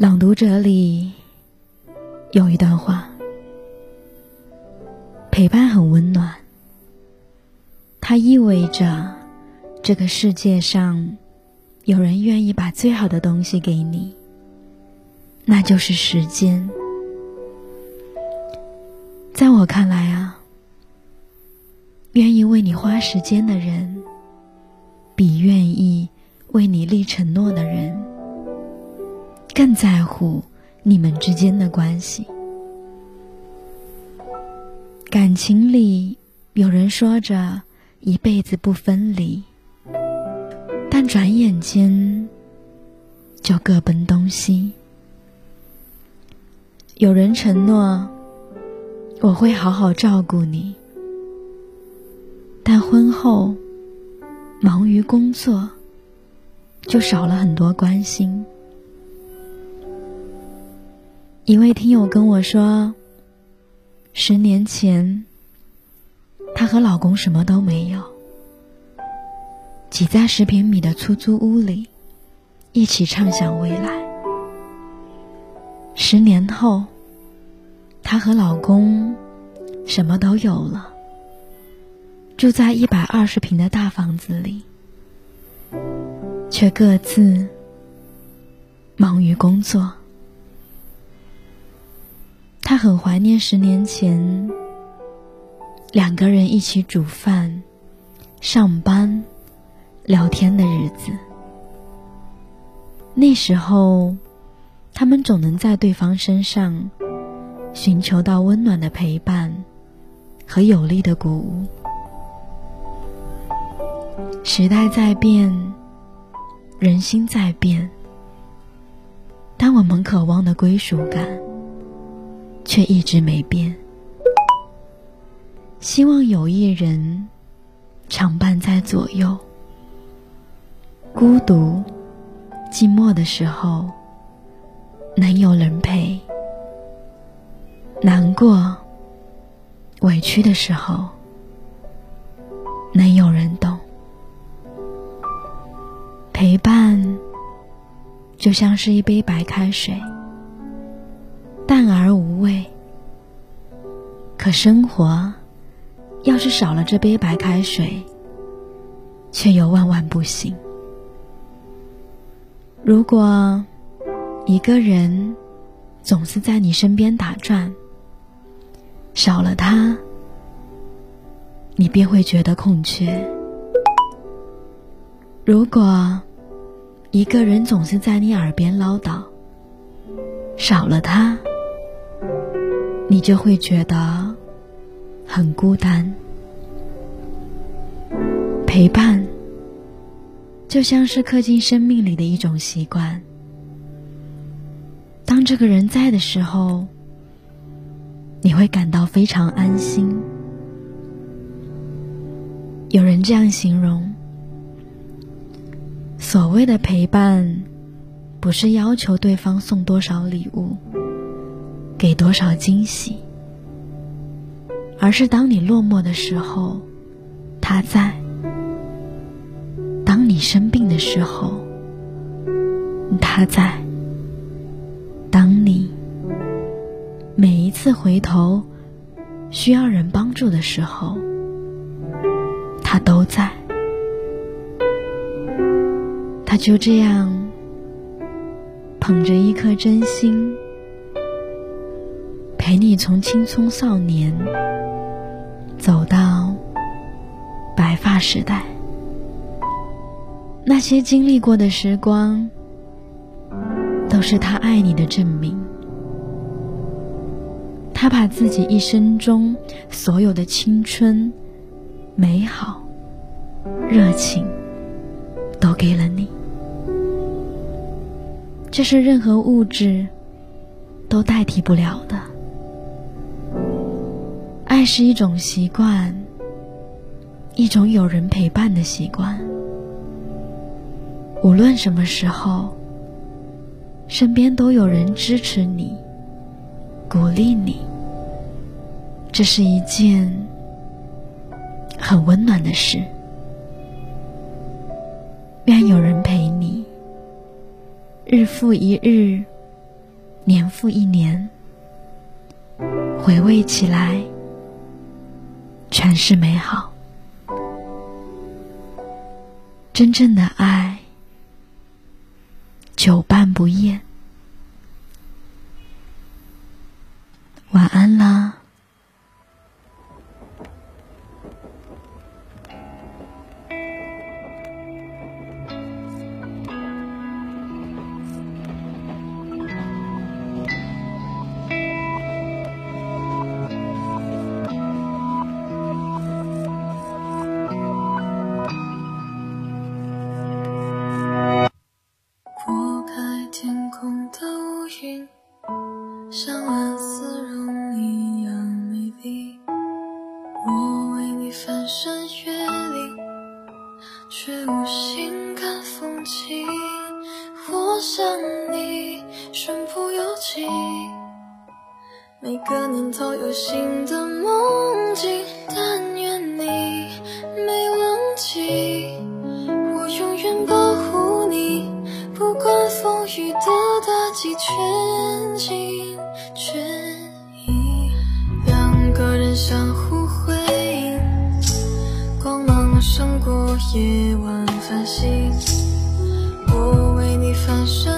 朗读者里有一段话：陪伴很温暖，它意味着这个世界上有人愿意把最好的东西给你，那就是时间。在我看来啊，愿意为你花时间的人，比愿意为你立承诺的人更在乎你们之间的关系。感情里有人说着一辈子不分离，但转眼间就各奔东西。有人承诺。我会好好照顾你，但婚后忙于工作，就少了很多关心。一位听友跟我说，十年前，她和老公什么都没有，挤在十平米的出租屋里，一起畅想未来。十年后。她和老公什么都有了，住在一百二十平的大房子里，却各自忙于工作。很怀念十年前两个人一起煮饭、上班、聊天的日子。那时候，他们总能在对方身上。寻求到温暖的陪伴和有力的鼓舞。时代在变，人心在变，但我们渴望的归属感却一直没变。希望有一人常伴在左右，孤独、寂寞的时候能有人陪。难过、委屈的时候，能有人懂。陪伴就像是一杯白开水，淡而无味。可生活要是少了这杯白开水，却又万万不行。如果一个人总是在你身边打转，少了他，你便会觉得空缺。如果一个人总是在你耳边唠叨，少了他，你就会觉得很孤单。陪伴就像是刻进生命里的一种习惯。当这个人在的时候。你会感到非常安心。有人这样形容：所谓的陪伴，不是要求对方送多少礼物，给多少惊喜，而是当你落寞的时候，他在；当你生病的时候，他在。当你每一次回头，需要人帮助的时候，他都在。他就这样捧着一颗真心，陪你从青葱少年走到白发时代。那些经历过的时光，都是他爱你的证明。他把自己一生中所有的青春、美好、热情，都给了你。这是任何物质都代替不了的。爱是一种习惯，一种有人陪伴的习惯。无论什么时候，身边都有人支持你。鼓励你，这是一件很温暖的事。愿有人陪你，日复一日年复一年，回味起来全是美好。真正的爱，久伴不厌。晚安啦。却无心看风景，我想你，身不由己每个年头有新的梦境，但愿你没忘记，我永远保护你，不管风雨的打击，我为你翻山。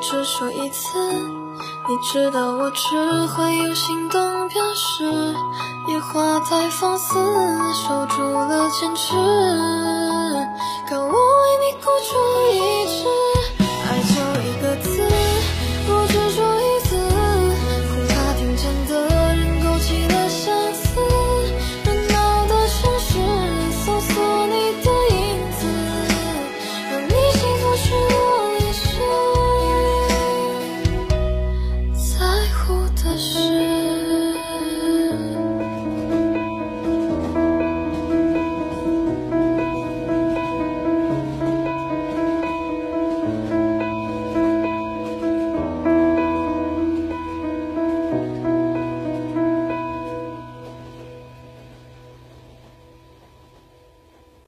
只说一次，你知道我只会有行动表示。野花太放肆，守住了坚持，看我为你孤注。